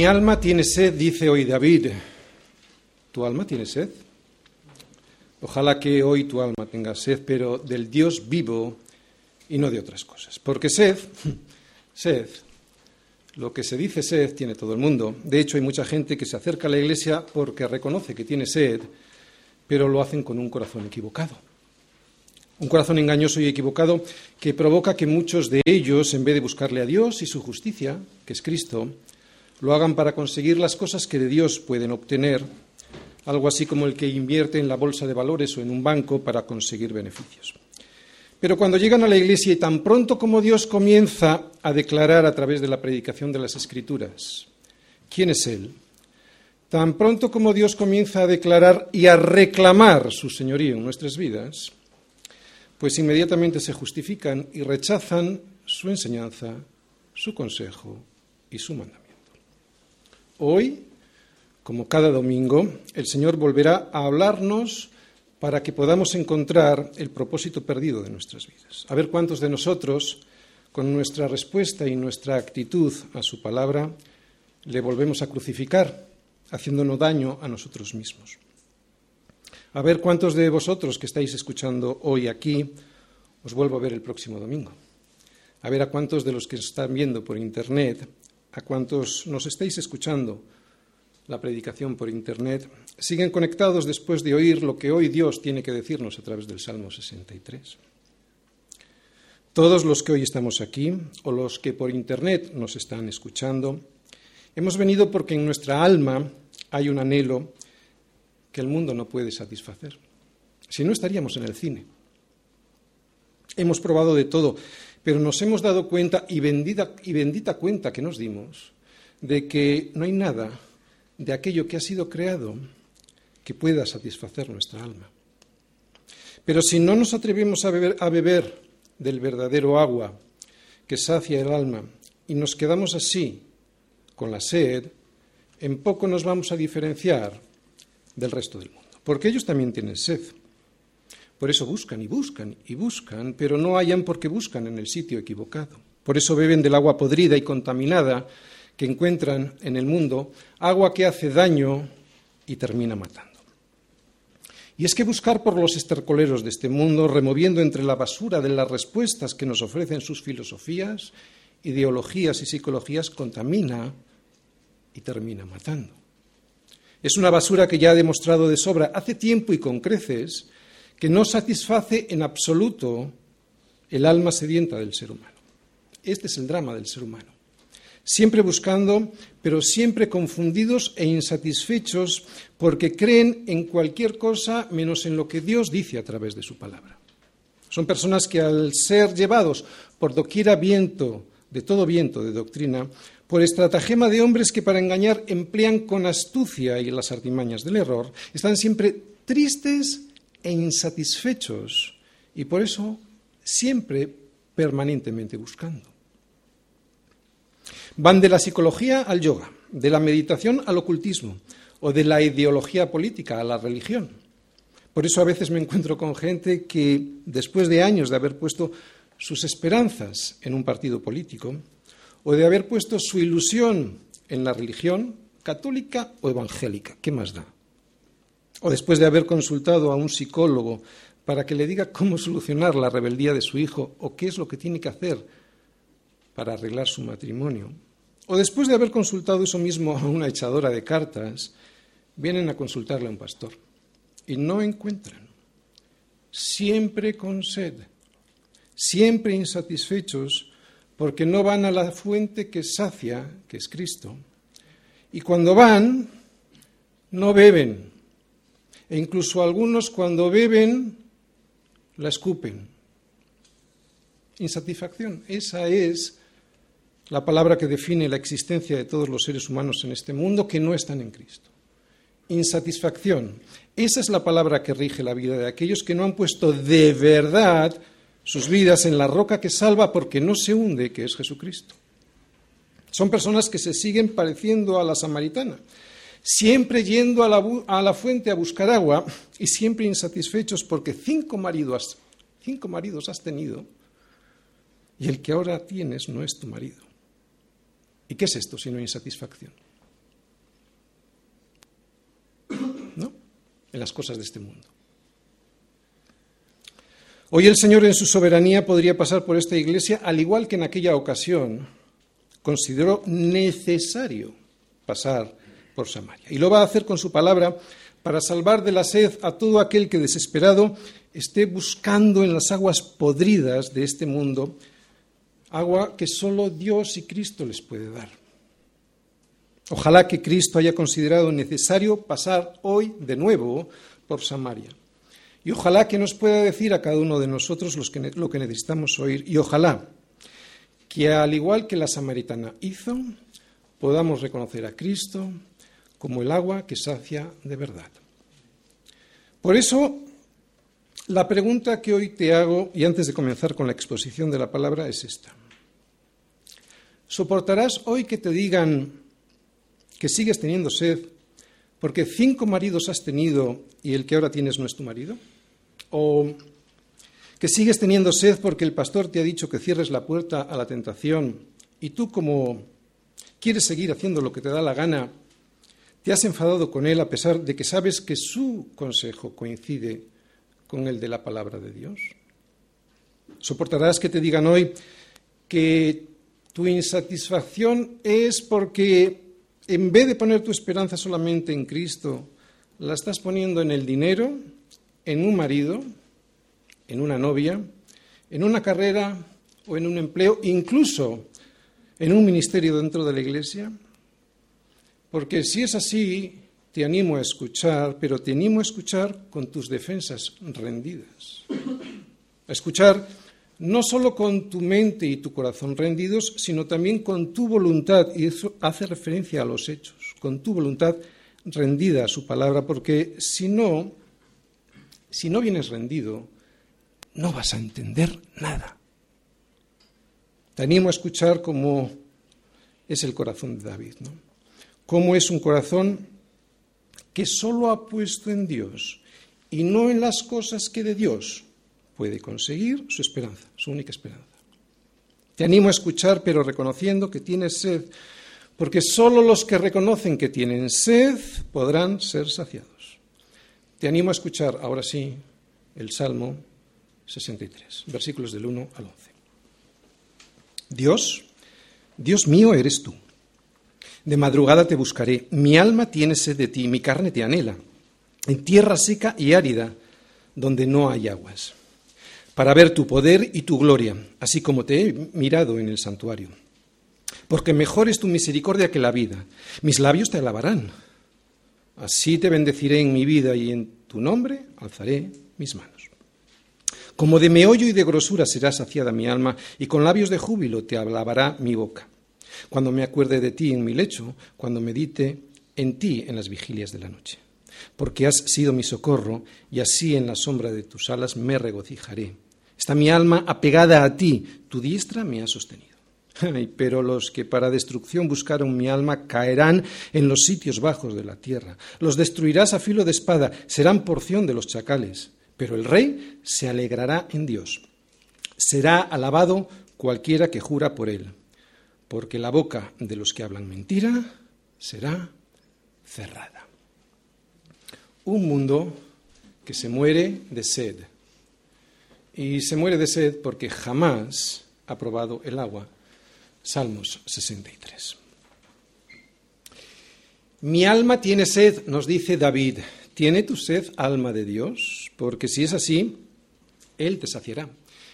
Mi alma tiene sed, dice hoy David. ¿Tu alma tiene sed? Ojalá que hoy tu alma tenga sed, pero del Dios vivo y no de otras cosas. Porque sed, sed, lo que se dice sed tiene todo el mundo. De hecho, hay mucha gente que se acerca a la iglesia porque reconoce que tiene sed, pero lo hacen con un corazón equivocado. Un corazón engañoso y equivocado que provoca que muchos de ellos, en vez de buscarle a Dios y su justicia, que es Cristo, lo hagan para conseguir las cosas que de Dios pueden obtener, algo así como el que invierte en la bolsa de valores o en un banco para conseguir beneficios. Pero cuando llegan a la iglesia y tan pronto como Dios comienza a declarar a través de la predicación de las Escrituras quién es Él, tan pronto como Dios comienza a declarar y a reclamar su señorío en nuestras vidas, pues inmediatamente se justifican y rechazan su enseñanza, su consejo y su mandamiento. Hoy, como cada domingo, el Señor volverá a hablarnos para que podamos encontrar el propósito perdido de nuestras vidas. A ver cuántos de nosotros, con nuestra respuesta y nuestra actitud a su palabra, le volvemos a crucificar, haciéndonos daño a nosotros mismos. A ver cuántos de vosotros que estáis escuchando hoy aquí os vuelvo a ver el próximo domingo. A ver a cuántos de los que están viendo por Internet a cuantos nos estáis escuchando la predicación por Internet, siguen conectados después de oír lo que hoy Dios tiene que decirnos a través del Salmo 63. Todos los que hoy estamos aquí o los que por Internet nos están escuchando, hemos venido porque en nuestra alma hay un anhelo que el mundo no puede satisfacer. Si no, estaríamos en el cine. Hemos probado de todo, pero nos hemos dado cuenta, y bendita, y bendita cuenta que nos dimos, de que no hay nada de aquello que ha sido creado que pueda satisfacer nuestra alma. Pero si no nos atrevemos a beber, a beber del verdadero agua que sacia el alma y nos quedamos así con la sed, en poco nos vamos a diferenciar del resto del mundo, porque ellos también tienen sed. Por eso buscan y buscan y buscan, pero no hallan porque buscan en el sitio equivocado. Por eso beben del agua podrida y contaminada que encuentran en el mundo, agua que hace daño y termina matando. Y es que buscar por los estercoleros de este mundo, removiendo entre la basura de las respuestas que nos ofrecen sus filosofías, ideologías y psicologías, contamina y termina matando. Es una basura que ya ha demostrado de sobra hace tiempo y con creces que no satisface en absoluto el alma sedienta del ser humano. Este es el drama del ser humano. Siempre buscando, pero siempre confundidos e insatisfechos porque creen en cualquier cosa menos en lo que Dios dice a través de su palabra. Son personas que al ser llevados por doquiera viento, de todo viento de doctrina, por estratagema de hombres que para engañar emplean con astucia y las artimañas del error, están siempre tristes e insatisfechos y por eso siempre permanentemente buscando. Van de la psicología al yoga, de la meditación al ocultismo o de la ideología política a la religión. Por eso a veces me encuentro con gente que, después de años de haber puesto sus esperanzas en un partido político o de haber puesto su ilusión en la religión católica o evangélica, ¿qué más da? O después de haber consultado a un psicólogo para que le diga cómo solucionar la rebeldía de su hijo o qué es lo que tiene que hacer para arreglar su matrimonio, o después de haber consultado eso mismo a una echadora de cartas, vienen a consultarle a un pastor y no encuentran, siempre con sed, siempre insatisfechos porque no van a la fuente que sacia, que es Cristo, y cuando van, no beben, e incluso algunos cuando beben la escupen. Insatisfacción. Esa es la palabra que define la existencia de todos los seres humanos en este mundo que no están en Cristo. Insatisfacción. Esa es la palabra que rige la vida de aquellos que no han puesto de verdad sus vidas en la roca que salva porque no se hunde, que es Jesucristo. Son personas que se siguen pareciendo a la samaritana, siempre yendo a la, a la, fuente a buscar agua y siempre insatisfechos porque cinco maridos, cinco maridos has tenido y el que ahora tienes no es tu marido. ¿Y qué es esto sino insatisfacción? ¿No? En las cosas de este mundo. Hoy el Señor en su soberanía podría pasar por esta iglesia, al igual que en aquella ocasión consideró necesario pasar y lo va a hacer con su palabra para salvar de la sed a todo aquel que desesperado esté buscando en las aguas podridas de este mundo agua que solo Dios y Cristo les puede dar. Ojalá que Cristo haya considerado necesario pasar hoy de nuevo por Samaria. Y ojalá que nos pueda decir a cada uno de nosotros lo que necesitamos oír. Y ojalá que, al igual que la samaritana hizo, podamos reconocer a Cristo como el agua que sacia de verdad. Por eso, la pregunta que hoy te hago, y antes de comenzar con la exposición de la palabra, es esta. ¿Soportarás hoy que te digan que sigues teniendo sed porque cinco maridos has tenido y el que ahora tienes no es tu marido? ¿O que sigues teniendo sed porque el pastor te ha dicho que cierres la puerta a la tentación y tú como quieres seguir haciendo lo que te da la gana, te has enfadado con él a pesar de que sabes que su consejo coincide con el de la palabra de Dios? ¿Soportarás que te digan hoy que tu insatisfacción es porque en vez de poner tu esperanza solamente en Cristo, la estás poniendo en el dinero, en un marido, en una novia, en una carrera o en un empleo, incluso en un ministerio dentro de la iglesia? Porque si es así, te animo a escuchar, pero te animo a escuchar con tus defensas rendidas. A escuchar no solo con tu mente y tu corazón rendidos, sino también con tu voluntad, y eso hace referencia a los hechos, con tu voluntad rendida a su palabra, porque si no, si no vienes rendido, no vas a entender nada. Te animo a escuchar cómo es el corazón de David, ¿no? Cómo es un corazón que solo ha puesto en Dios y no en las cosas que de Dios puede conseguir su esperanza, su única esperanza. Te animo a escuchar, pero reconociendo que tienes sed, porque solo los que reconocen que tienen sed podrán ser saciados. Te animo a escuchar, ahora sí, el Salmo 63, versículos del 1 al 11. Dios, Dios mío eres tú. De madrugada te buscaré, mi alma tiene sed de ti, mi carne te anhela, en tierra seca y árida, donde no hay aguas, para ver tu poder y tu gloria, así como te he mirado en el santuario. Porque mejor es tu misericordia que la vida, mis labios te alabarán. Así te bendeciré en mi vida y en tu nombre alzaré mis manos. Como de meollo y de grosura será saciada mi alma, y con labios de júbilo te alabará mi boca. Cuando me acuerde de ti en mi lecho, cuando medite en ti en las vigilias de la noche. Porque has sido mi socorro, y así en la sombra de tus alas me regocijaré. Está mi alma apegada a ti, tu diestra me ha sostenido. pero los que para destrucción buscaron mi alma caerán en los sitios bajos de la tierra. Los destruirás a filo de espada, serán porción de los chacales. Pero el rey se alegrará en Dios. Será alabado cualquiera que jura por él, porque la boca de los que hablan mentira será cerrada. Un mundo que se muere de sed. Y se muere de sed porque jamás ha probado el agua. Salmos 63. Mi alma tiene sed, nos dice David. ¿Tiene tu sed, alma de Dios? Porque si es así, Él te saciará.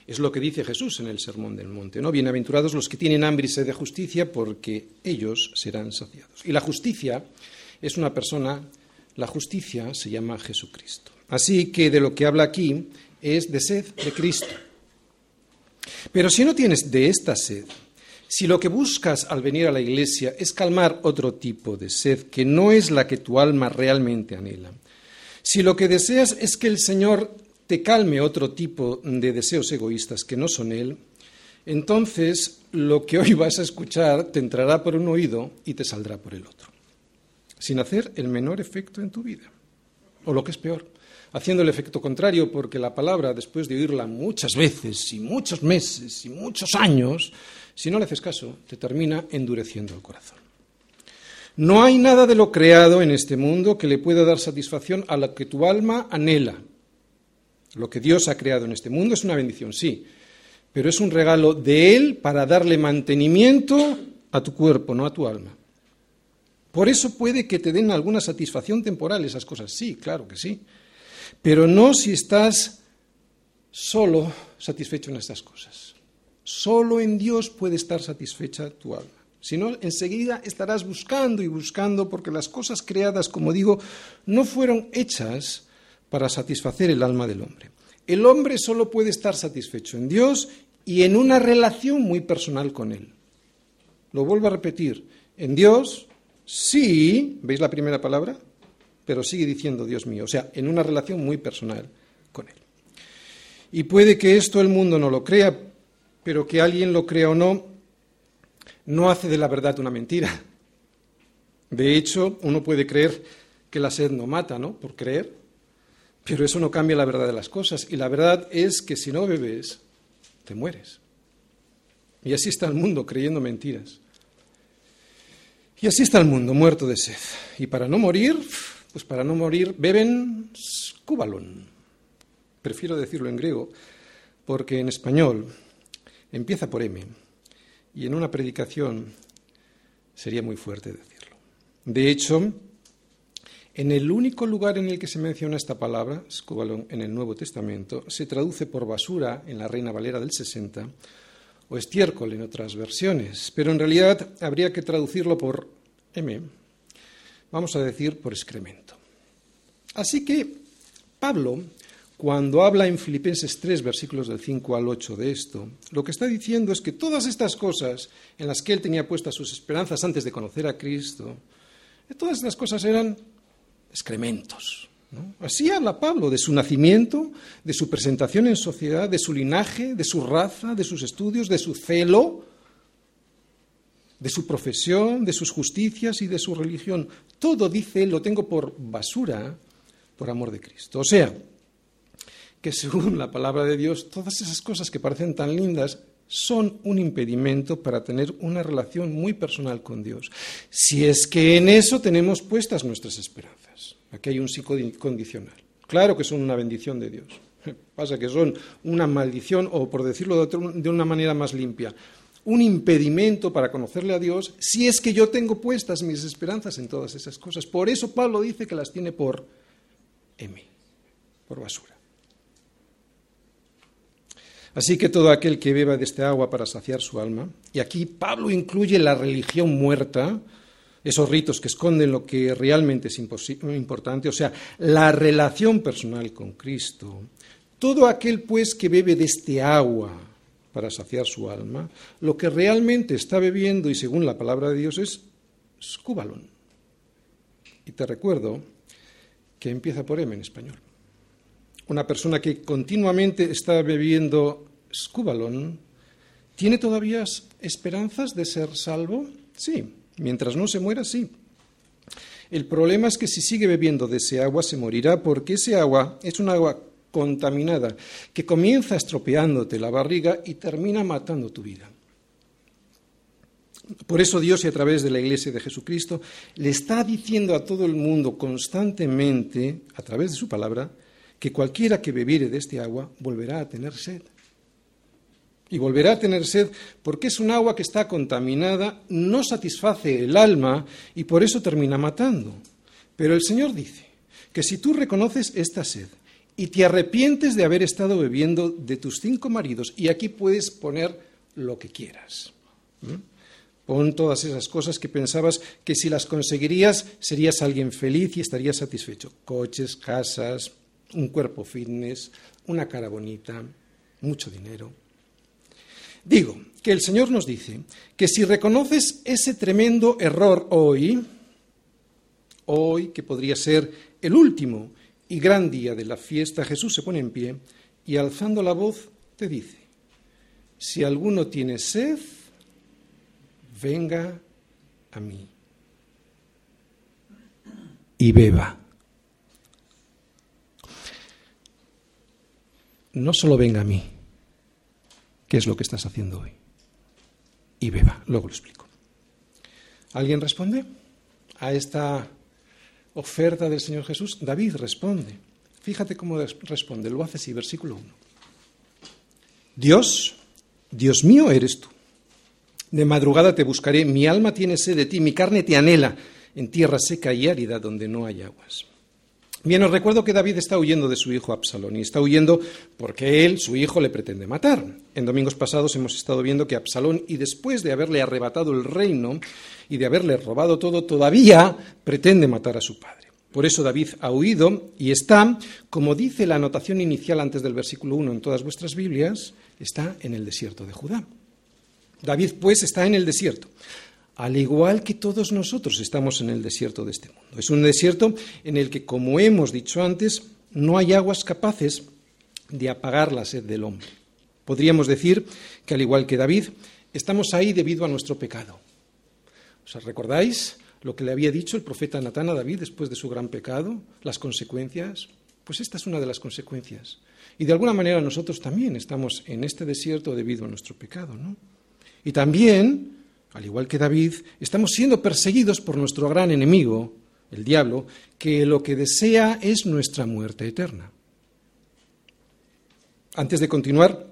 Es lo que dice Jesús en el Sermón del Monte, ¿no? Bienaventurados los que tienen hambre y sed de justicia, porque ellos serán saciados. Y la justicia es una persona, la justicia se llama Jesucristo. Así que de lo que habla aquí es de sed de Cristo. Pero si no tienes de esta sed, si lo que buscas al venir a la iglesia es calmar otro tipo de sed que no es la que tu alma realmente anhela, si lo que deseas es que el Señor te calme otro tipo de deseos egoístas que no son Él, entonces lo que hoy vas a escuchar te entrará por un oído y te saldrá por el otro, sin hacer el menor efecto en tu vida. O lo que es peor, haciendo el efecto contrario, porque la palabra, después de oírla muchas veces y muchos meses y muchos años, si no le haces caso, te termina endureciendo el corazón. No hay nada de lo creado en este mundo que le pueda dar satisfacción a lo que tu alma anhela. Lo que Dios ha creado en este mundo es una bendición, sí, pero es un regalo de Él para darle mantenimiento a tu cuerpo, no a tu alma. Por eso puede que te den alguna satisfacción temporal esas cosas, sí, claro que sí, pero no si estás solo satisfecho en estas cosas. Solo en Dios puede estar satisfecha tu alma. Si no, enseguida estarás buscando y buscando porque las cosas creadas, como digo, no fueron hechas para satisfacer el alma del hombre. El hombre solo puede estar satisfecho en Dios y en una relación muy personal con Él. Lo vuelvo a repetir, en Dios sí, ¿veis la primera palabra? Pero sigue diciendo Dios mío, o sea, en una relación muy personal con Él. Y puede que esto el mundo no lo crea, pero que alguien lo crea o no, no hace de la verdad una mentira. De hecho, uno puede creer que la sed no mata, ¿no? Por creer, pero eso no cambia la verdad de las cosas. Y la verdad es que si no bebes, te mueres. Y así está el mundo creyendo mentiras. Y así está el mundo, muerto de sed. Y para no morir, pues para no morir, beben skubalon. Prefiero decirlo en griego, porque en español empieza por M y en una predicación sería muy fuerte decirlo. De hecho, en el único lugar en el que se menciona esta palabra, scobalón, en el Nuevo Testamento, se traduce por basura en la Reina Valera del 60 o estiércol en otras versiones, pero en realidad habría que traducirlo por M, vamos a decir por excremento. Así que Pablo cuando habla en Filipenses 3, versículos del 5 al 8 de esto, lo que está diciendo es que todas estas cosas en las que él tenía puestas sus esperanzas antes de conocer a Cristo, todas estas cosas eran excrementos. Así habla Pablo de su nacimiento, de su presentación en sociedad, de su linaje, de su raza, de sus estudios, de su celo, de su profesión, de sus justicias y de su religión. Todo, dice lo tengo por basura por amor de Cristo. O sea, que según la palabra de Dios, todas esas cosas que parecen tan lindas son un impedimento para tener una relación muy personal con Dios. Si es que en eso tenemos puestas nuestras esperanzas. Aquí hay un psicocondicional. Claro que son una bendición de Dios. Pasa que son una maldición, o por decirlo de una manera más limpia, un impedimento para conocerle a Dios si es que yo tengo puestas mis esperanzas en todas esas cosas. Por eso Pablo dice que las tiene por M, por basura. Así que todo aquel que beba de este agua para saciar su alma, y aquí Pablo incluye la religión muerta, esos ritos que esconden lo que realmente es importante, o sea, la relación personal con Cristo. Todo aquel pues que bebe de este agua para saciar su alma, lo que realmente está bebiendo, y según la palabra de Dios, es scúbalon. Y te recuerdo que empieza por M en español. Una persona que continuamente está bebiendo Scubalon, ¿tiene todavía esperanzas de ser salvo? Sí, mientras no se muera, sí. El problema es que si sigue bebiendo de ese agua se morirá porque ese agua es un agua contaminada que comienza estropeándote la barriga y termina matando tu vida. Por eso Dios y a través de la Iglesia de Jesucristo le está diciendo a todo el mundo constantemente, a través de su palabra, que cualquiera que bebiere de este agua volverá a tener sed y volverá a tener sed porque es un agua que está contaminada, no satisface el alma y por eso termina matando. Pero el Señor dice que si tú reconoces esta sed y te arrepientes de haber estado bebiendo de tus cinco maridos, y aquí puedes poner lo que quieras. Pon todas esas cosas que pensabas que si las conseguirías serías alguien feliz y estarías satisfecho. Coches, casas, un cuerpo fitness, una cara bonita, mucho dinero. Digo que el Señor nos dice que si reconoces ese tremendo error hoy, hoy que podría ser el último y gran día de la fiesta, Jesús se pone en pie y alzando la voz te dice, si alguno tiene sed, venga a mí y beba. No solo venga a mí, qué es lo que estás haciendo hoy. Y beba, luego lo explico. ¿Alguien responde? a esta oferta del Señor Jesús? David responde. Fíjate cómo responde, lo hace así, versículo 1. Dios, Dios mío eres tú. De madrugada te buscaré, mi alma tiene sed de ti, mi carne te anhela en tierra seca y árida donde no hay aguas. Bien, os recuerdo que David está huyendo de su hijo Absalón y está huyendo porque él, su hijo, le pretende matar. En domingos pasados hemos estado viendo que Absalón, y después de haberle arrebatado el reino y de haberle robado todo, todavía pretende matar a su padre. Por eso David ha huido y está, como dice la anotación inicial antes del versículo 1 en todas vuestras Biblias, está en el desierto de Judá. David, pues, está en el desierto al igual que todos nosotros estamos en el desierto de este mundo. Es un desierto en el que, como hemos dicho antes, no hay aguas capaces de apagar la sed del hombre. Podríamos decir que, al igual que David, estamos ahí debido a nuestro pecado. ¿Os recordáis lo que le había dicho el profeta Natán a David después de su gran pecado? Las consecuencias. Pues esta es una de las consecuencias. Y de alguna manera nosotros también estamos en este desierto debido a nuestro pecado, ¿no? Y también al igual que David, estamos siendo perseguidos por nuestro gran enemigo, el diablo, que lo que desea es nuestra muerte eterna. Antes de continuar,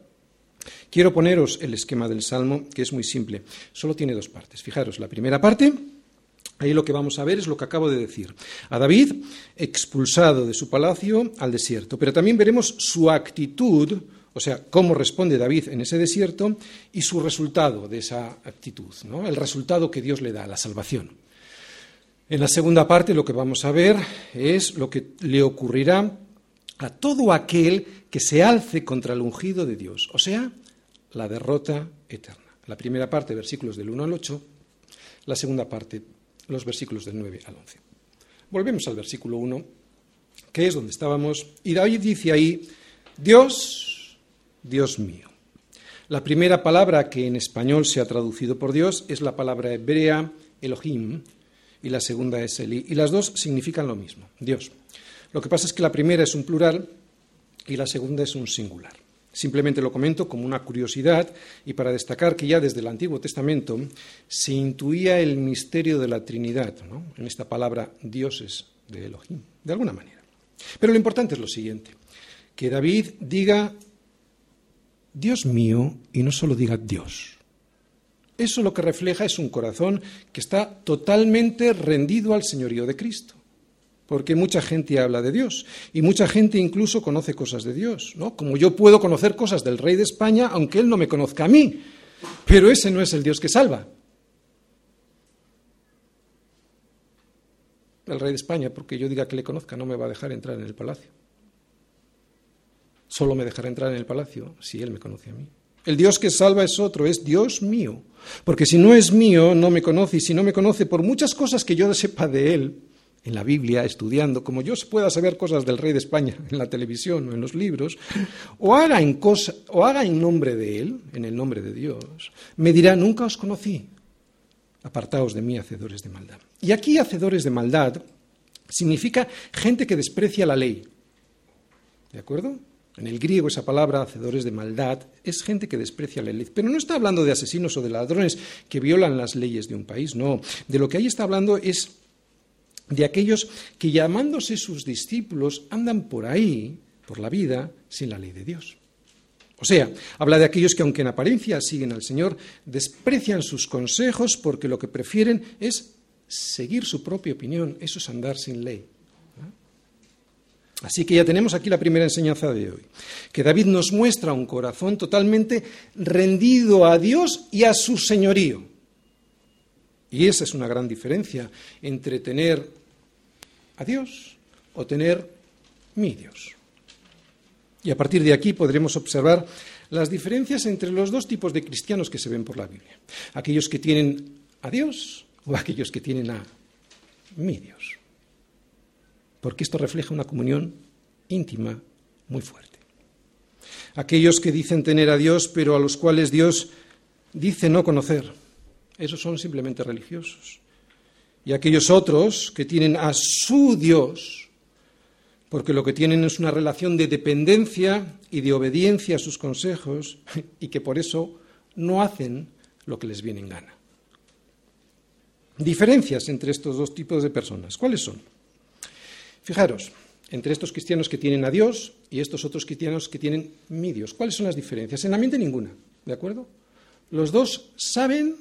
quiero poneros el esquema del Salmo, que es muy simple. Solo tiene dos partes. Fijaros, la primera parte, ahí lo que vamos a ver es lo que acabo de decir. A David, expulsado de su palacio al desierto, pero también veremos su actitud o sea, cómo responde David en ese desierto y su resultado de esa actitud, ¿no? el resultado que Dios le da, la salvación. En la segunda parte lo que vamos a ver es lo que le ocurrirá a todo aquel que se alce contra el ungido de Dios, o sea, la derrota eterna. La primera parte, versículos del 1 al 8, la segunda parte, los versículos del 9 al 11. Volvemos al versículo 1, que es donde estábamos, y David dice ahí, Dios Dios mío. La primera palabra que en español se ha traducido por Dios es la palabra hebrea Elohim y la segunda es Eli. Y las dos significan lo mismo, Dios. Lo que pasa es que la primera es un plural y la segunda es un singular. Simplemente lo comento como una curiosidad y para destacar que ya desde el Antiguo Testamento se intuía el misterio de la Trinidad, en esta palabra dioses de Elohim, de alguna manera. Pero lo importante es lo siguiente, que David diga Dios mío y no solo diga Dios. Eso lo que refleja es un corazón que está totalmente rendido al señorío de Cristo. Porque mucha gente habla de Dios y mucha gente incluso conoce cosas de Dios, ¿no? Como yo puedo conocer cosas del rey de España aunque él no me conozca a mí. Pero ese no es el Dios que salva. El rey de España, porque yo diga que le conozca, no me va a dejar entrar en el palacio. Solo me dejará entrar en el palacio si Él me conoce a mí. El Dios que salva es otro, es Dios mío. Porque si no es mío, no me conoce. Y si no me conoce, por muchas cosas que yo sepa de Él, en la Biblia, estudiando, como yo pueda saber cosas del rey de España en la televisión o en los libros, o haga en, cosa, o haga en nombre de Él, en el nombre de Dios, me dirá, nunca os conocí. Apartaos de mí, hacedores de maldad. Y aquí, hacedores de maldad, significa gente que desprecia la ley. ¿De acuerdo? En el griego esa palabra, hacedores de maldad, es gente que desprecia la ley. Pero no está hablando de asesinos o de ladrones que violan las leyes de un país, no. De lo que ahí está hablando es de aquellos que llamándose sus discípulos andan por ahí, por la vida, sin la ley de Dios. O sea, habla de aquellos que aunque en apariencia siguen al Señor, desprecian sus consejos porque lo que prefieren es seguir su propia opinión, eso es andar sin ley. Así que ya tenemos aquí la primera enseñanza de hoy, que David nos muestra un corazón totalmente rendido a Dios y a su señorío. Y esa es una gran diferencia entre tener a Dios o tener mi Dios. Y a partir de aquí podremos observar las diferencias entre los dos tipos de cristianos que se ven por la Biblia. Aquellos que tienen a Dios o aquellos que tienen a mi Dios porque esto refleja una comunión íntima muy fuerte. Aquellos que dicen tener a Dios, pero a los cuales Dios dice no conocer, esos son simplemente religiosos. Y aquellos otros que tienen a su Dios, porque lo que tienen es una relación de dependencia y de obediencia a sus consejos, y que por eso no hacen lo que les viene en gana. Diferencias entre estos dos tipos de personas. ¿Cuáles son? Fijaros, entre estos cristianos que tienen a Dios y estos otros cristianos que tienen mi Dios. ¿Cuáles son las diferencias? En la mente ninguna, ¿de acuerdo? Los dos saben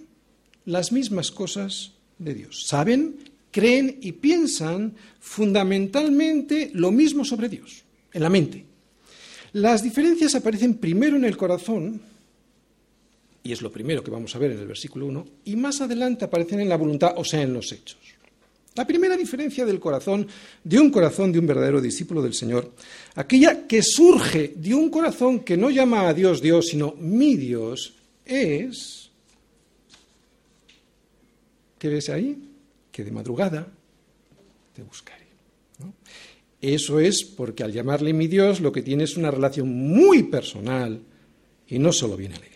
las mismas cosas de Dios. Saben, creen y piensan fundamentalmente lo mismo sobre Dios, en la mente. Las diferencias aparecen primero en el corazón, y es lo primero que vamos a ver en el versículo 1, y más adelante aparecen en la voluntad, o sea, en los hechos. La primera diferencia del corazón, de un corazón de un verdadero discípulo del Señor, aquella que surge de un corazón que no llama a Dios Dios, sino mi Dios, es... ¿Qué ves ahí? Que de madrugada te buscaré. Eso es porque al llamarle mi Dios lo que tiene es una relación muy personal y no solo viene a la iglesia.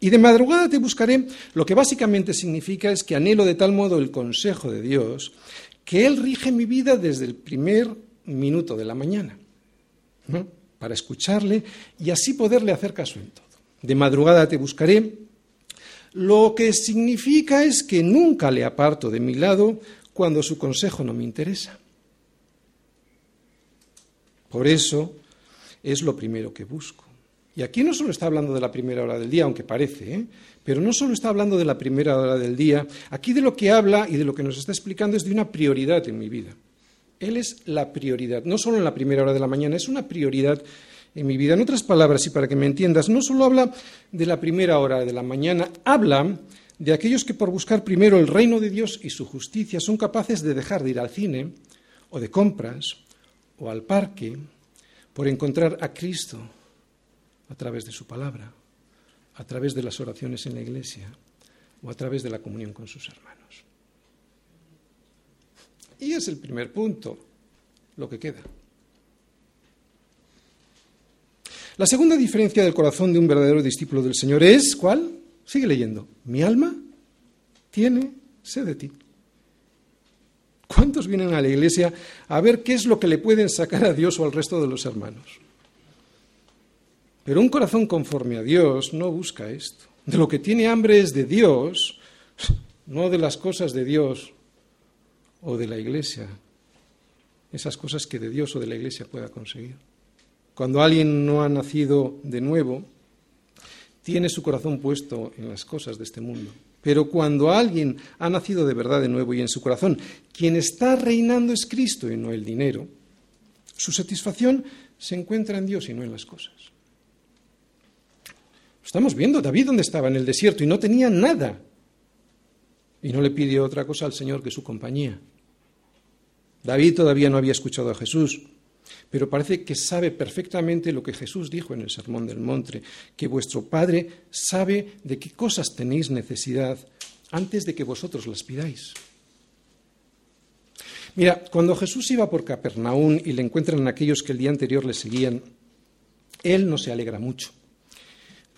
Y de madrugada te buscaré, lo que básicamente significa es que anhelo de tal modo el consejo de Dios que Él rige mi vida desde el primer minuto de la mañana, para escucharle y así poderle hacer caso en todo. De madrugada te buscaré, lo que significa es que nunca le aparto de mi lado cuando su consejo no me interesa. Por eso es lo primero que busco. Y aquí no solo está hablando de la primera hora del día, aunque parece, ¿eh? pero no solo está hablando de la primera hora del día, aquí de lo que habla y de lo que nos está explicando es de una prioridad en mi vida. Él es la prioridad, no solo en la primera hora de la mañana, es una prioridad en mi vida. En otras palabras, y para que me entiendas, no solo habla de la primera hora de la mañana, habla de aquellos que por buscar primero el reino de Dios y su justicia son capaces de dejar de ir al cine o de compras o al parque por encontrar a Cristo a través de su palabra, a través de las oraciones en la iglesia o a través de la comunión con sus hermanos. Y es el primer punto, lo que queda. La segunda diferencia del corazón de un verdadero discípulo del Señor es, ¿cuál? Sigue leyendo. Mi alma tiene sed de ti. ¿Cuántos vienen a la iglesia a ver qué es lo que le pueden sacar a Dios o al resto de los hermanos? Pero un corazón conforme a Dios no busca esto. De lo que tiene hambre es de Dios, no de las cosas de Dios o de la iglesia. Esas cosas que de Dios o de la iglesia pueda conseguir. Cuando alguien no ha nacido de nuevo, tiene su corazón puesto en las cosas de este mundo. Pero cuando alguien ha nacido de verdad de nuevo y en su corazón, quien está reinando es Cristo y no el dinero, su satisfacción se encuentra en Dios y no en las cosas. Estamos viendo David donde estaba en el desierto y no tenía nada. Y no le pidió otra cosa al Señor que su compañía. David todavía no había escuchado a Jesús, pero parece que sabe perfectamente lo que Jesús dijo en el Sermón del Monte, que vuestro Padre sabe de qué cosas tenéis necesidad antes de que vosotros las pidáis. Mira, cuando Jesús iba por Capernaum y le encuentran aquellos que el día anterior le seguían, él no se alegra mucho.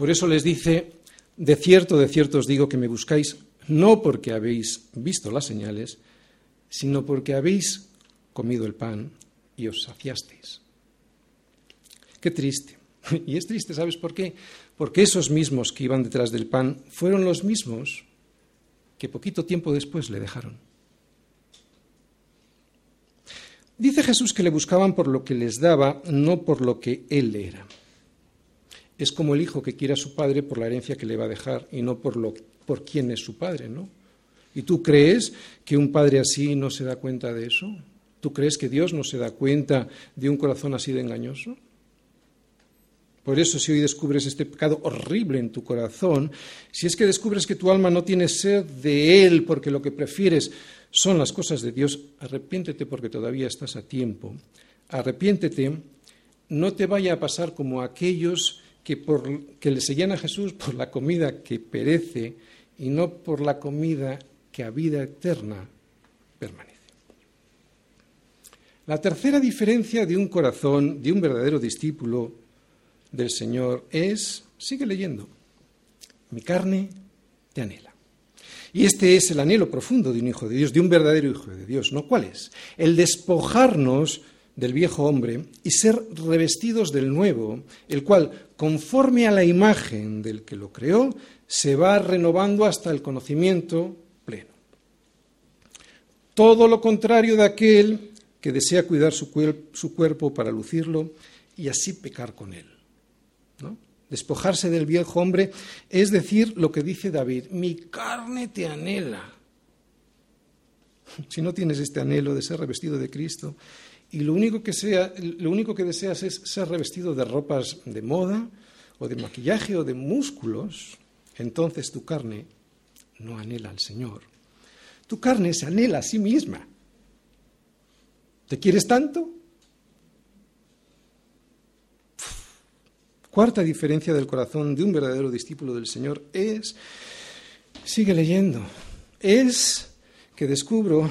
Por eso les dice, de cierto, de cierto os digo que me buscáis no porque habéis visto las señales, sino porque habéis comido el pan y os saciasteis. Qué triste. Y es triste, ¿sabes por qué? Porque esos mismos que iban detrás del pan fueron los mismos que poquito tiempo después le dejaron. Dice Jesús que le buscaban por lo que les daba, no por lo que él era. Es como el hijo que quiere a su padre por la herencia que le va a dejar y no por, lo, por quién es su padre, ¿no? ¿Y tú crees que un padre así no se da cuenta de eso? ¿Tú crees que Dios no se da cuenta de un corazón así de engañoso? Por eso si hoy descubres este pecado horrible en tu corazón, si es que descubres que tu alma no tiene sed de Él porque lo que prefieres son las cosas de Dios, arrepiéntete porque todavía estás a tiempo. Arrepiéntete, no te vaya a pasar como aquellos que, por, que le seguían a Jesús por la comida que perece y no por la comida que a vida eterna permanece. La tercera diferencia de un corazón, de un verdadero discípulo del Señor es, sigue leyendo, mi carne te anhela. Y este es el anhelo profundo de un hijo de Dios, de un verdadero hijo de Dios, ¿no? ¿Cuál es? El despojarnos del viejo hombre y ser revestidos del nuevo, el cual, conforme a la imagen del que lo creó, se va renovando hasta el conocimiento pleno. todo lo contrario de aquel que desea cuidar su, cuerpo para lucirlo y así pecar con él. ¿no? Despojarse del viejo hombre es decir lo que dice David, mi carne te anhela. Si no tienes este anhelo de ser revestido de Cristo y lo único que, sea, lo único que deseas es ser revestido de ropas de moda o de maquillaje o de músculos, entonces tu carne no anhela al Señor. Tu carne se anhela a sí misma. ¿Te quieres tanto? Cuarta diferencia del corazón de un verdadero discípulo del Señor es, sigue leyendo, es que descubro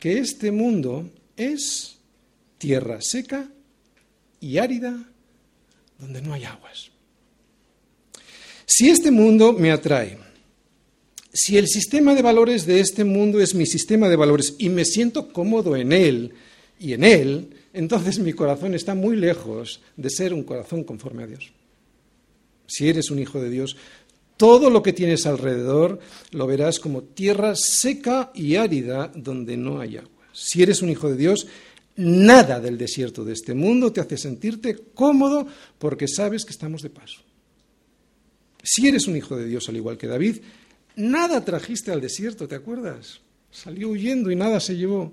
que este mundo es tierra seca y árida donde no hay aguas. Si este mundo me atrae, si el sistema de valores de este mundo es mi sistema de valores y me siento cómodo en él y en él, entonces mi corazón está muy lejos de ser un corazón conforme a Dios. Si eres un hijo de Dios, todo lo que tienes alrededor lo verás como tierra seca y árida donde no hay agua. Si eres un hijo de Dios, nada del desierto de este mundo te hace sentirte cómodo porque sabes que estamos de paso. Si eres un hijo de Dios al igual que David, nada trajiste al desierto, ¿te acuerdas? Salió huyendo y nada se llevó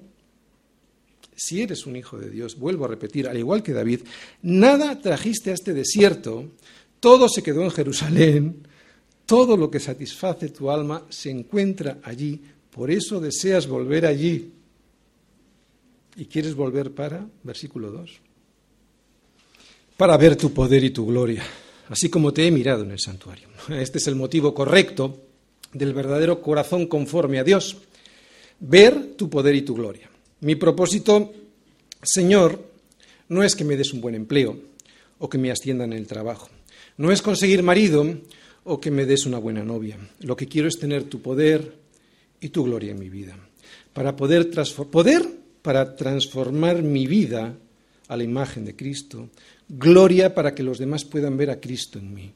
si eres un hijo de Dios, vuelvo a repetir, al igual que David, nada trajiste a este desierto, todo se quedó en Jerusalén, todo lo que satisface tu alma se encuentra allí, por eso deseas volver allí. ¿Y quieres volver para? Versículo 2. Para ver tu poder y tu gloria, así como te he mirado en el santuario. Este es el motivo correcto del verdadero corazón conforme a Dios, ver tu poder y tu gloria. Mi propósito, Señor, no es que me des un buen empleo o que me asciendan en el trabajo. No es conseguir marido o que me des una buena novia. Lo que quiero es tener tu poder y tu gloria en mi vida. Para poder, poder para transformar mi vida a la imagen de Cristo. Gloria para que los demás puedan ver a Cristo en mí.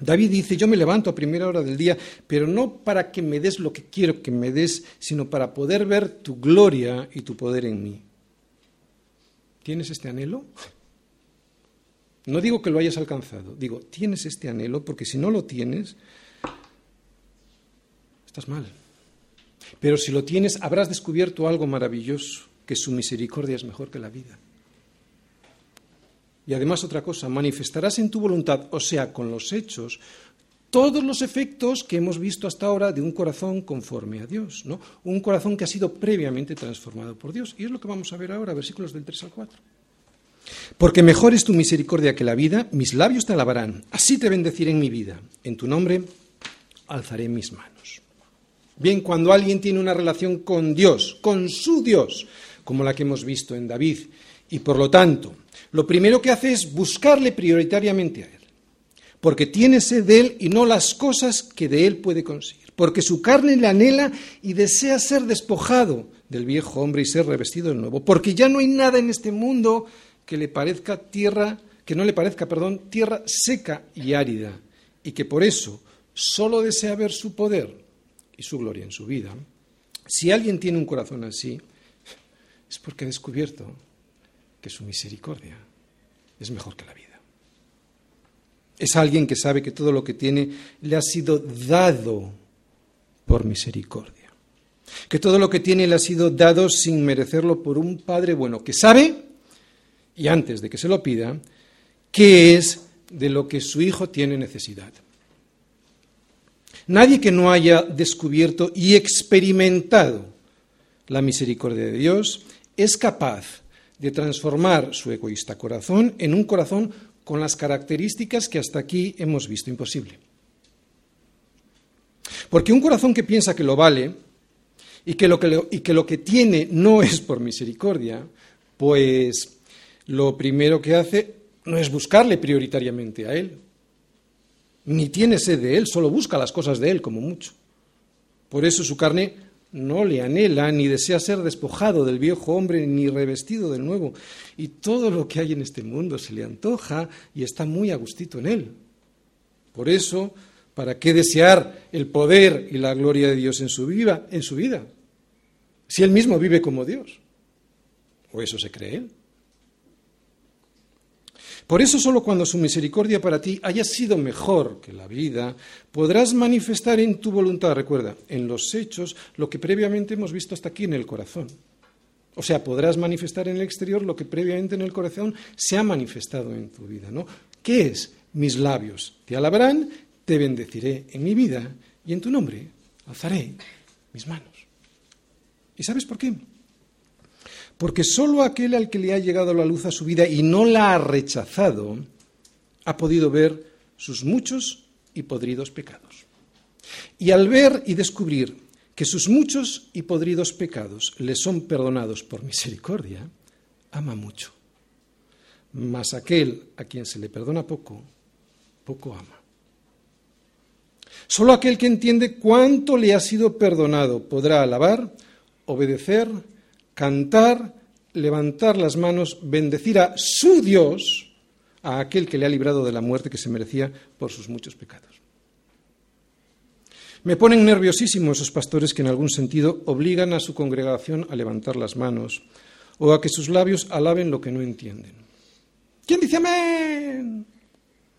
David dice, yo me levanto a primera hora del día, pero no para que me des lo que quiero que me des, sino para poder ver tu gloria y tu poder en mí. ¿Tienes este anhelo? No digo que lo hayas alcanzado, digo, tienes este anhelo porque si no lo tienes, estás mal. Pero si lo tienes, habrás descubierto algo maravilloso, que su misericordia es mejor que la vida. Y además otra cosa, manifestarás en tu voluntad, o sea, con los hechos, todos los efectos que hemos visto hasta ahora de un corazón conforme a Dios, ¿no? Un corazón que ha sido previamente transformado por Dios. Y es lo que vamos a ver ahora, versículos del 3 al 4. Porque mejor es tu misericordia que la vida, mis labios te alabarán, así te bendeciré en mi vida, en tu nombre alzaré mis manos. Bien, cuando alguien tiene una relación con Dios, con su Dios, como la que hemos visto en David, y por lo tanto lo primero que hace es buscarle prioritariamente a Él, porque tiene sed de Él y no las cosas que de Él puede conseguir, porque su carne le anhela y desea ser despojado del viejo hombre y ser revestido de nuevo, porque ya no hay nada en este mundo que le parezca tierra, que no le parezca, perdón, tierra seca y árida, y que por eso solo desea ver su poder y su gloria en su vida. Si alguien tiene un corazón así, es porque ha descubierto que su misericordia es mejor que la vida. Es alguien que sabe que todo lo que tiene le ha sido dado por misericordia. Que todo lo que tiene le ha sido dado sin merecerlo por un Padre bueno, que sabe, y antes de que se lo pida, qué es de lo que su Hijo tiene necesidad. Nadie que no haya descubierto y experimentado la misericordia de Dios es capaz de transformar su egoísta corazón en un corazón con las características que hasta aquí hemos visto imposible. Porque un corazón que piensa que lo vale y que lo que, y que, lo que tiene no es por misericordia, pues lo primero que hace no es buscarle prioritariamente a Él, ni tiene sed de Él, solo busca las cosas de Él como mucho. Por eso su carne no le anhela ni desea ser despojado del viejo hombre ni revestido del nuevo. Y todo lo que hay en este mundo se le antoja y está muy a gustito en él. Por eso, ¿para qué desear el poder y la gloria de Dios en su vida? En su vida? Si él mismo vive como Dios. ¿O eso se cree él? Por eso solo cuando su misericordia para ti haya sido mejor que la vida, podrás manifestar en tu voluntad, recuerda, en los hechos, lo que previamente hemos visto hasta aquí en el corazón. O sea, podrás manifestar en el exterior lo que previamente en el corazón se ha manifestado en tu vida, ¿no? ¿Qué es? Mis labios te alabarán, te bendeciré en mi vida y en tu nombre alzaré mis manos. ¿Y sabes por qué? Porque solo aquel al que le ha llegado la luz a su vida y no la ha rechazado, ha podido ver sus muchos y podridos pecados. Y al ver y descubrir que sus muchos y podridos pecados le son perdonados por misericordia, ama mucho. Mas aquel a quien se le perdona poco, poco ama. Solo aquel que entiende cuánto le ha sido perdonado podrá alabar, obedecer, cantar, levantar las manos, bendecir a su Dios, a aquel que le ha librado de la muerte que se merecía por sus muchos pecados. Me ponen nerviosísimo esos pastores que en algún sentido obligan a su congregación a levantar las manos o a que sus labios alaben lo que no entienden. ¿Quién dice amén?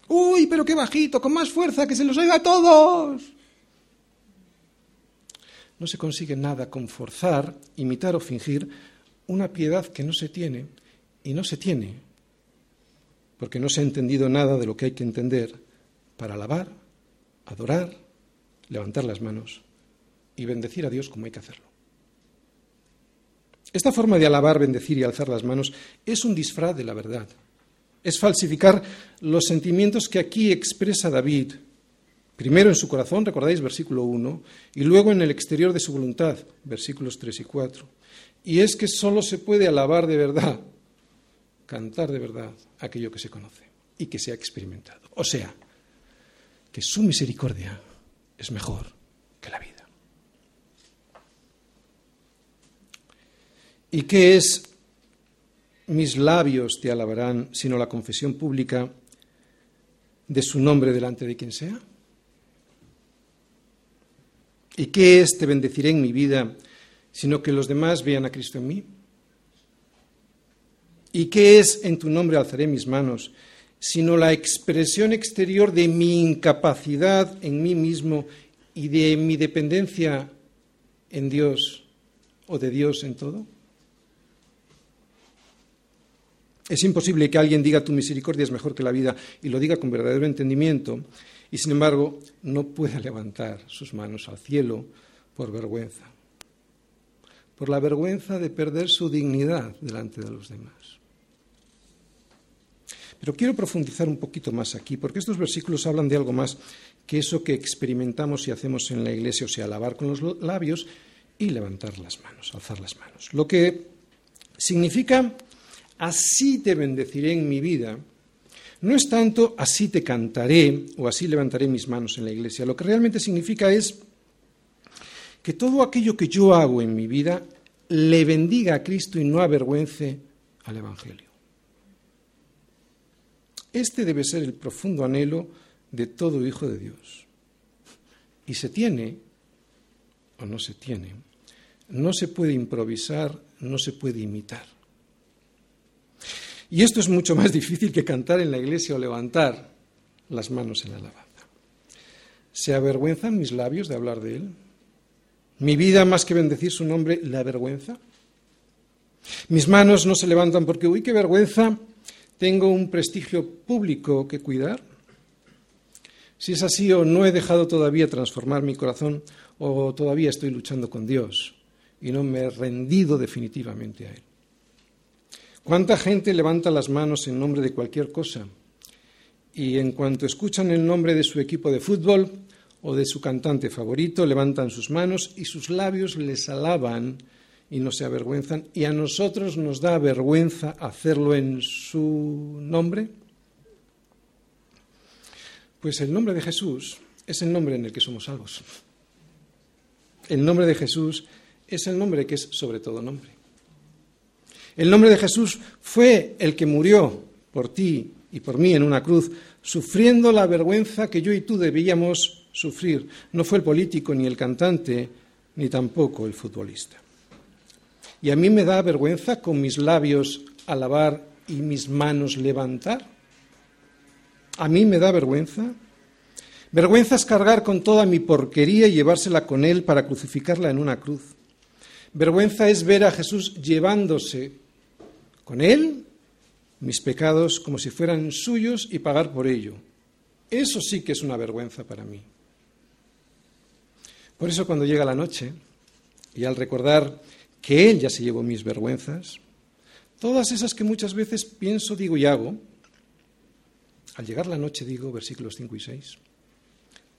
Uy, pero qué bajito, con más fuerza, que se los oiga a todos. No se consigue nada con forzar, imitar o fingir una piedad que no se tiene y no se tiene, porque no se ha entendido nada de lo que hay que entender para alabar, adorar, levantar las manos y bendecir a Dios como hay que hacerlo. Esta forma de alabar, bendecir y alzar las manos es un disfraz de la verdad. Es falsificar los sentimientos que aquí expresa David Primero en su corazón, recordáis versículo 1, y luego en el exterior de su voluntad, versículos 3 y 4. Y es que solo se puede alabar de verdad, cantar de verdad aquello que se conoce y que se ha experimentado. O sea, que su misericordia es mejor que la vida. ¿Y qué es mis labios te alabarán, sino la confesión pública de su nombre delante de quien sea? ¿Y qué es te bendeciré en mi vida, sino que los demás vean a Cristo en mí? ¿Y qué es en tu nombre alzaré mis manos, sino la expresión exterior de mi incapacidad en mí mismo y de mi dependencia en Dios o de Dios en todo? Es imposible que alguien diga tu misericordia es mejor que la vida y lo diga con verdadero entendimiento y sin embargo no puede levantar sus manos al cielo por vergüenza, por la vergüenza de perder su dignidad delante de los demás. Pero quiero profundizar un poquito más aquí, porque estos versículos hablan de algo más que eso que experimentamos y hacemos en la iglesia, o sea, alabar con los labios y levantar las manos, alzar las manos. Lo que significa, así te bendeciré en mi vida, no es tanto así te cantaré o así levantaré mis manos en la iglesia. Lo que realmente significa es que todo aquello que yo hago en mi vida le bendiga a Cristo y no avergüence al Evangelio. Este debe ser el profundo anhelo de todo hijo de Dios. Y se tiene o no se tiene. No se puede improvisar, no se puede imitar. Y esto es mucho más difícil que cantar en la iglesia o levantar las manos en la alabanza. ¿Se avergüenzan mis labios de hablar de Él? ¿Mi vida, más que bendecir su nombre, la avergüenza? Mis manos no se levantan porque, uy, qué vergüenza, tengo un prestigio público que cuidar. Si es así o no he dejado todavía transformar mi corazón o todavía estoy luchando con Dios y no me he rendido definitivamente a Él. ¿Cuánta gente levanta las manos en nombre de cualquier cosa? Y en cuanto escuchan el nombre de su equipo de fútbol o de su cantante favorito, levantan sus manos y sus labios les alaban y no se avergüenzan. ¿Y a nosotros nos da vergüenza hacerlo en su nombre? Pues el nombre de Jesús es el nombre en el que somos salvos. El nombre de Jesús es el nombre que es sobre todo nombre. El nombre de Jesús fue el que murió por ti y por mí en una cruz, sufriendo la vergüenza que yo y tú debíamos sufrir. No fue el político ni el cantante, ni tampoco el futbolista. y a mí me da vergüenza con mis labios alabar y mis manos levantar. A mí me da vergüenza. Vergüenza es cargar con toda mi porquería y llevársela con él para crucificarla en una cruz. Vergüenza es ver a Jesús llevándose con él mis pecados como si fueran suyos y pagar por ello. Eso sí que es una vergüenza para mí. Por eso cuando llega la noche, y al recordar que Él ya se llevó mis vergüenzas, todas esas que muchas veces pienso, digo y hago, al llegar la noche digo, versículos 5 y 6,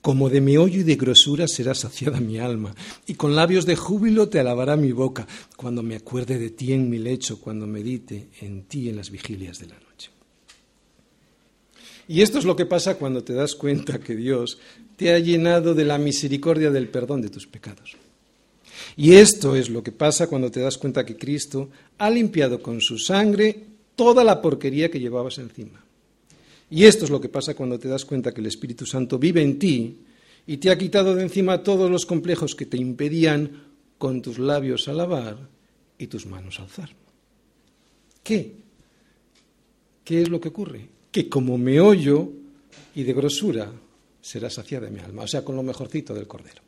como de meollo y de grosura será saciada mi alma, y con labios de júbilo te alabará mi boca, cuando me acuerde de ti en mi lecho, cuando medite en ti en las vigilias de la noche. Y esto es lo que pasa cuando te das cuenta que Dios te ha llenado de la misericordia del perdón de tus pecados. Y esto es lo que pasa cuando te das cuenta que Cristo ha limpiado con su sangre toda la porquería que llevabas encima. Y esto es lo que pasa cuando te das cuenta que el Espíritu Santo vive en ti y te ha quitado de encima todos los complejos que te impedían con tus labios alabar y tus manos alzar. ¿Qué? ¿Qué es lo que ocurre? Que como meollo y de grosura será saciada mi alma, o sea, con lo mejorcito del cordero.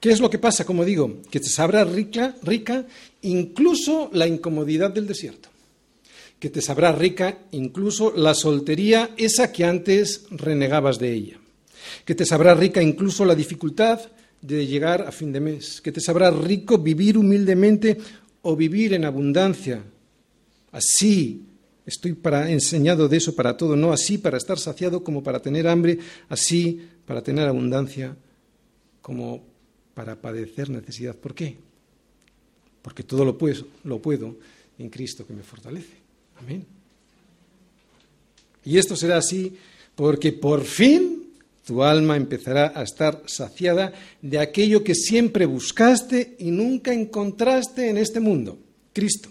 ¿Qué es lo que pasa? Como digo, que te sabrá rica, rica incluso la incomodidad del desierto que te sabrá rica incluso la soltería, esa que antes renegabas de ella, que te sabrá rica incluso la dificultad de llegar a fin de mes, que te sabrá rico vivir humildemente o vivir en abundancia. Así estoy para, enseñado de eso para todo, no así para estar saciado como para tener hambre, así para tener abundancia como para padecer necesidad. ¿Por qué? Porque todo lo puedo, lo puedo en Cristo que me fortalece. Amén. Y esto será así porque por fin tu alma empezará a estar saciada de aquello que siempre buscaste y nunca encontraste en este mundo, Cristo,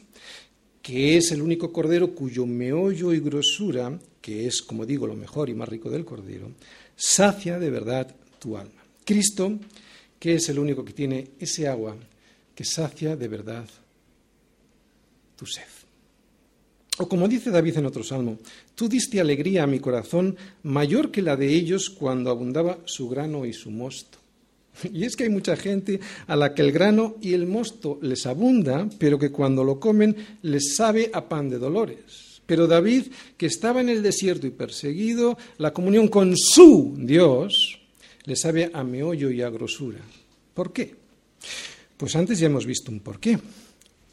que es el único cordero cuyo meollo y grosura, que es, como digo, lo mejor y más rico del cordero, sacia de verdad tu alma. Cristo, que es el único que tiene ese agua que sacia de verdad tu sed. O como dice David en otro salmo, tú diste alegría a mi corazón mayor que la de ellos cuando abundaba su grano y su mosto. Y es que hay mucha gente a la que el grano y el mosto les abunda, pero que cuando lo comen les sabe a pan de dolores. Pero David, que estaba en el desierto y perseguido, la comunión con su Dios le sabe a meollo y a grosura. ¿Por qué? Pues antes ya hemos visto un por qué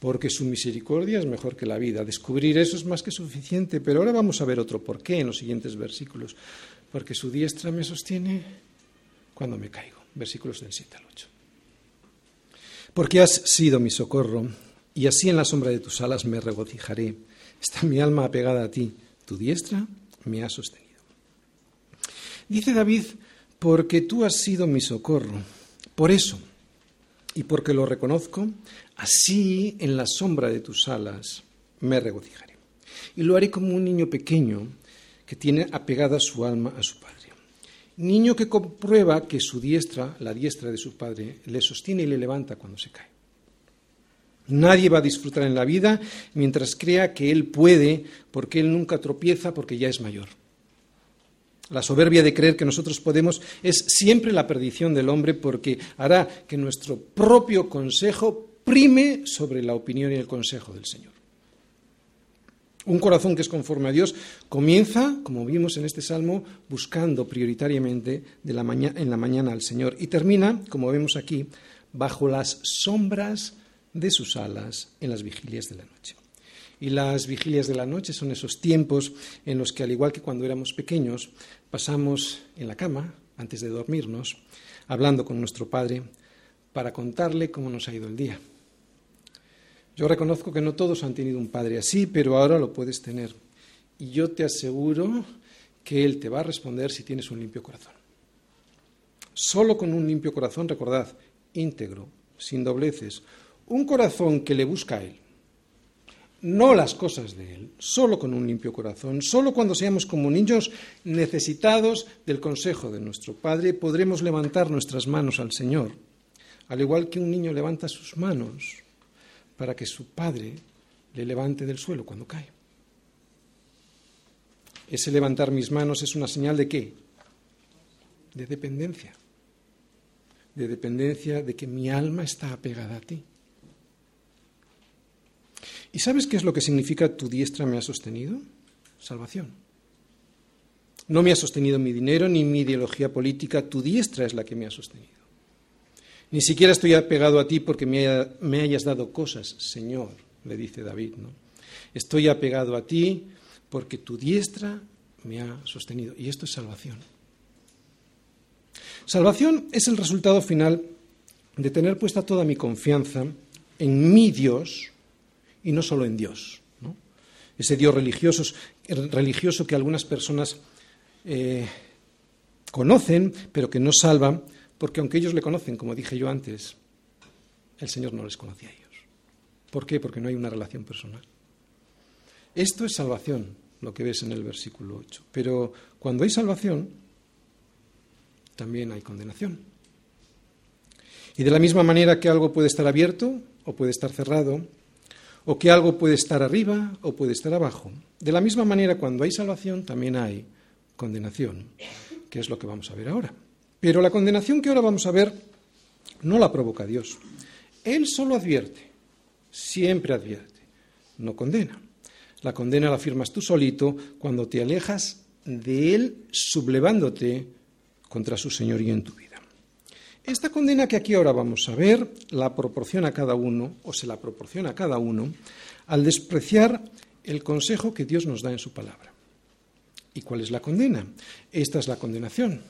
porque su misericordia es mejor que la vida. Descubrir eso es más que suficiente, pero ahora vamos a ver otro por qué en los siguientes versículos. Porque su diestra me sostiene cuando me caigo. Versículos del 7 al 8. Porque has sido mi socorro, y así en la sombra de tus alas me regocijaré. Está mi alma apegada a ti, tu diestra me ha sostenido. Dice David, porque tú has sido mi socorro. Por eso, y porque lo reconozco, así en la sombra de tus alas me regocijaré. Y lo haré como un niño pequeño que tiene apegada su alma a su padre. Niño que comprueba que su diestra, la diestra de su padre, le sostiene y le levanta cuando se cae. Nadie va a disfrutar en la vida mientras crea que él puede, porque él nunca tropieza, porque ya es mayor. La soberbia de creer que nosotros podemos es siempre la perdición del hombre porque hará que nuestro propio consejo prime sobre la opinión y el consejo del Señor. Un corazón que es conforme a Dios comienza, como vimos en este salmo, buscando prioritariamente de en la mañana al Señor y termina, como vemos aquí, bajo las sombras de sus alas en las vigilias de la noche. Y las vigilias de la noche son esos tiempos en los que, al igual que cuando éramos pequeños, pasamos en la cama, antes de dormirnos, hablando con nuestro Padre para contarle cómo nos ha ido el día. Yo reconozco que no todos han tenido un Padre así, pero ahora lo puedes tener. Y yo te aseguro que Él te va a responder si tienes un limpio corazón. Solo con un limpio corazón, recordad, íntegro, sin dobleces, un corazón que le busca a Él no las cosas de Él, solo con un limpio corazón, solo cuando seamos como niños necesitados del consejo de nuestro Padre, podremos levantar nuestras manos al Señor, al igual que un niño levanta sus manos para que su padre le levante del suelo cuando cae. Ese levantar mis manos es una señal de qué? De dependencia. De dependencia de que mi alma está apegada a ti. ¿Y sabes qué es lo que significa tu diestra me ha sostenido? Salvación. No me ha sostenido mi dinero ni mi ideología política, tu diestra es la que me ha sostenido. Ni siquiera estoy apegado a ti porque me, hayas dado cosas, Señor, le dice David. ¿no? Estoy apegado a ti porque tu diestra me ha sostenido. Y esto es salvación. Salvación es el resultado final de tener puesta toda mi confianza en mi Dios y no solo en Dios. Ese Dios religioso, religioso que algunas personas eh, conocen, pero que no salva, porque aunque ellos le conocen, como dije yo antes, el Señor no les conocía a ellos. ¿Por qué? Porque no hay una relación personal. Esto es salvación, lo que ves en el versículo 8. Pero cuando hay salvación, también hay condenación. Y de la misma manera que algo puede estar abierto o puede estar cerrado, o que algo puede estar arriba o puede estar abajo, de la misma manera cuando hay salvación también hay condenación, que es lo que vamos a ver ahora. Pero la condenación que ahora vamos a ver no la provoca Dios. Él solo advierte, siempre advierte, no condena. La condena la firmas tú solito cuando te alejas de Él sublevándote contra su señorío en tu vida. Esta condena que aquí ahora vamos a ver la proporciona cada uno, o se la proporciona a cada uno, al despreciar el consejo que Dios nos da en su palabra. ¿Y cuál es la condena? Esta es la condenación,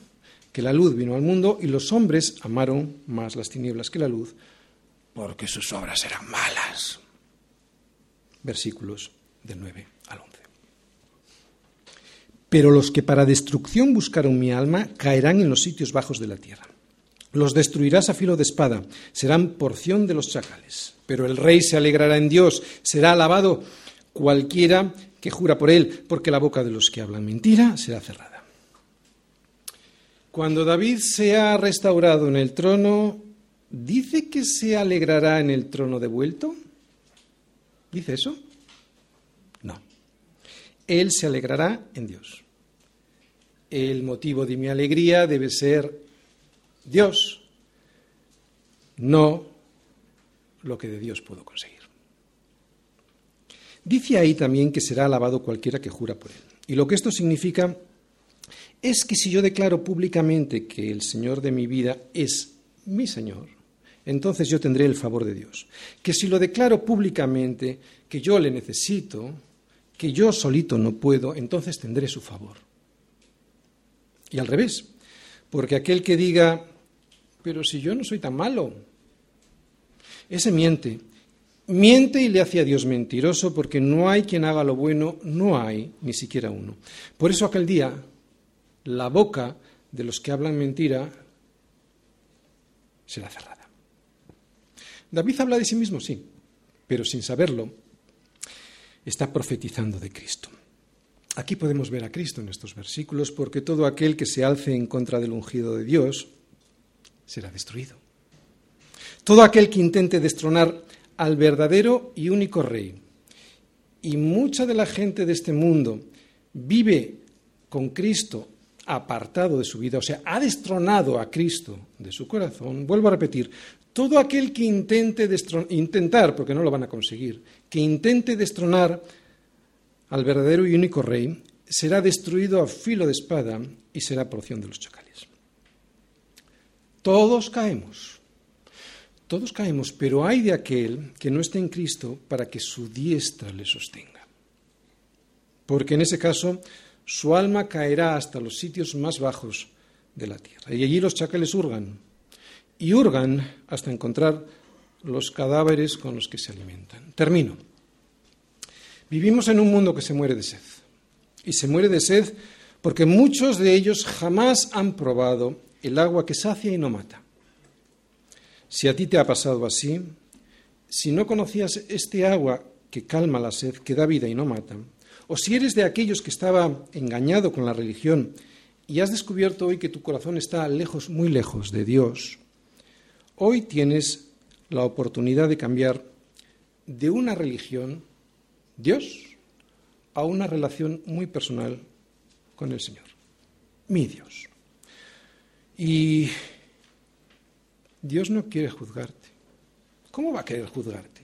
que la luz vino al mundo y los hombres amaron más las tinieblas que la luz, porque sus obras eran malas. Versículos del 9 al 11. Pero los que para destrucción buscaron mi alma caerán en los sitios bajos de la tierra. Los destruirás a filo de espada, serán porción de los chacales. Pero el rey se alegrará en Dios, será alabado cualquiera que jura por él, porque la boca de los que hablan mentira será cerrada. Cuando David se ha restaurado en el trono, ¿dice que se alegrará en el trono devuelto? ¿Dice eso? No. Él se alegrará en Dios. El motivo de mi alegría debe ser Dios, no lo que de Dios puedo conseguir. Dice ahí también que será alabado cualquiera que jura por él. Y lo que esto significa es que si yo declaro públicamente que el Señor de mi vida es mi Señor, entonces yo tendré el favor de Dios. Que si lo declaro públicamente que yo le necesito, que yo solito no puedo, entonces tendré su favor. Y al revés, porque aquel que diga, pero si yo no soy tan malo, ese miente. Miente y le hace a Dios mentiroso porque no hay quien haga lo bueno, no hay ni siquiera uno. Por eso aquel día la boca de los que hablan mentira será cerrada. David habla de sí mismo, sí, pero sin saberlo está profetizando de Cristo. Aquí podemos ver a Cristo en estos versículos porque todo aquel que se alce en contra del ungido de Dios será destruido. Todo aquel que intente destronar al verdadero y único rey. Y mucha de la gente de este mundo vive con Cristo apartado de su vida, o sea, ha destronado a Cristo de su corazón. Vuelvo a repetir, todo aquel que intente intentar, porque no lo van a conseguir, que intente destronar al verdadero y único rey, será destruido a filo de espada y será porción de los chacales. Todos caemos. Todos caemos, pero hay de aquel que no esté en Cristo para que su diestra le sostenga. Porque en ese caso su alma caerá hasta los sitios más bajos de la tierra. Y allí los chacales hurgan. Y hurgan hasta encontrar los cadáveres con los que se alimentan. Termino. Vivimos en un mundo que se muere de sed. Y se muere de sed porque muchos de ellos jamás han probado el agua que sacia y no mata. Si a ti te ha pasado así, si no conocías este agua que calma la sed, que da vida y no mata, o si eres de aquellos que estaba engañado con la religión y has descubierto hoy que tu corazón está lejos, muy lejos de Dios, Hoy tienes la oportunidad de cambiar de una religión, Dios, a una relación muy personal con el Señor, mi Dios. Y Dios no quiere juzgarte. ¿Cómo va a querer juzgarte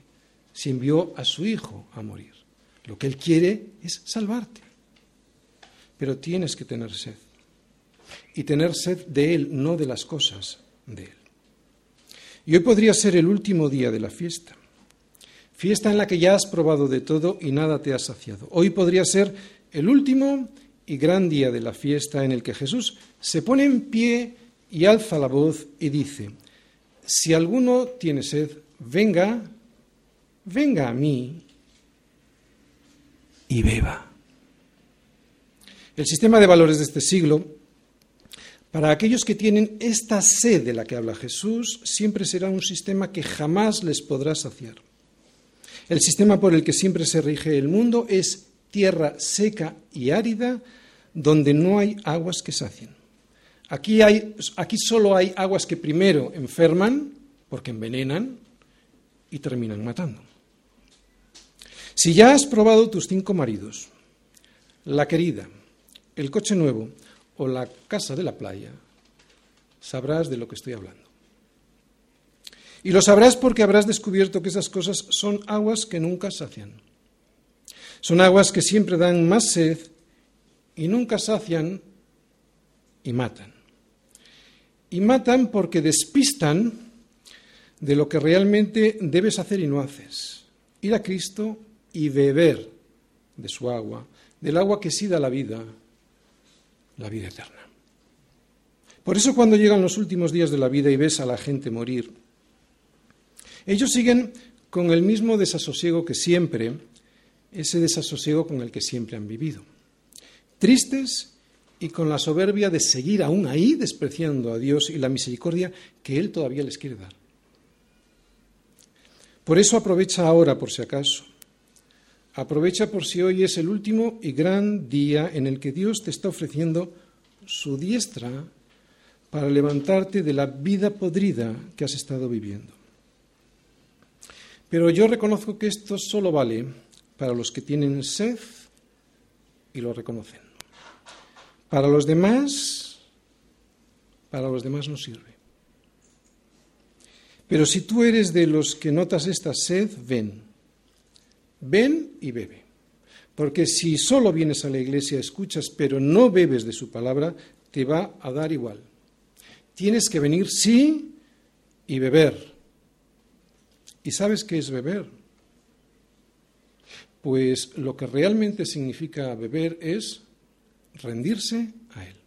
si envió a su Hijo a morir? Lo que Él quiere es salvarte. Pero tienes que tener sed. Y tener sed de Él, no de las cosas de Él. Y hoy podría ser el último día de la fiesta. Fiesta en la que ya has probado de todo y nada te ha saciado. Hoy podría ser el último y gran día de la fiesta en el que Jesús se pone en pie y alza la voz y dice, si alguno tiene sed, venga, venga a mí y beba. El sistema de valores de este siglo, para aquellos que tienen esta sed de la que habla Jesús, siempre será un sistema que jamás les podrá saciar. El sistema por el que siempre se rige el mundo es tierra seca y árida donde no hay aguas que sacien. Aquí, hay, aquí solo hay aguas que primero enferman, porque envenenan, y terminan matando. Si ya has probado tus cinco maridos, la querida, el coche nuevo o la casa de la playa, sabrás de lo que estoy hablando. Y lo sabrás porque habrás descubierto que esas cosas son aguas que nunca sacian. Son aguas que siempre dan más sed y nunca sacian y matan. Y matan porque despistan de lo que realmente debes hacer y no haces. Ir a Cristo y beber de su agua, del agua que sí da la vida, la vida eterna. Por eso cuando llegan los últimos días de la vida y ves a la gente morir, ellos siguen con el mismo desasosiego que siempre, ese desasosiego con el que siempre han vivido. Tristes y con la soberbia de seguir aún ahí despreciando a Dios y la misericordia que Él todavía les quiere dar. Por eso aprovecha ahora, por si acaso. Aprovecha por si hoy es el último y gran día en el que Dios te está ofreciendo su diestra para levantarte de la vida podrida que has estado viviendo. Pero yo reconozco que esto solo vale para los que tienen sed y lo reconocen. Para los demás, para los demás no sirve. Pero si tú eres de los que notas esta sed, ven. Ven y bebe. Porque si solo vienes a la iglesia, escuchas, pero no bebes de su palabra, te va a dar igual. Tienes que venir, sí, y beber. ¿Y sabes qué es beber? Pues lo que realmente significa beber es rendirse a Él.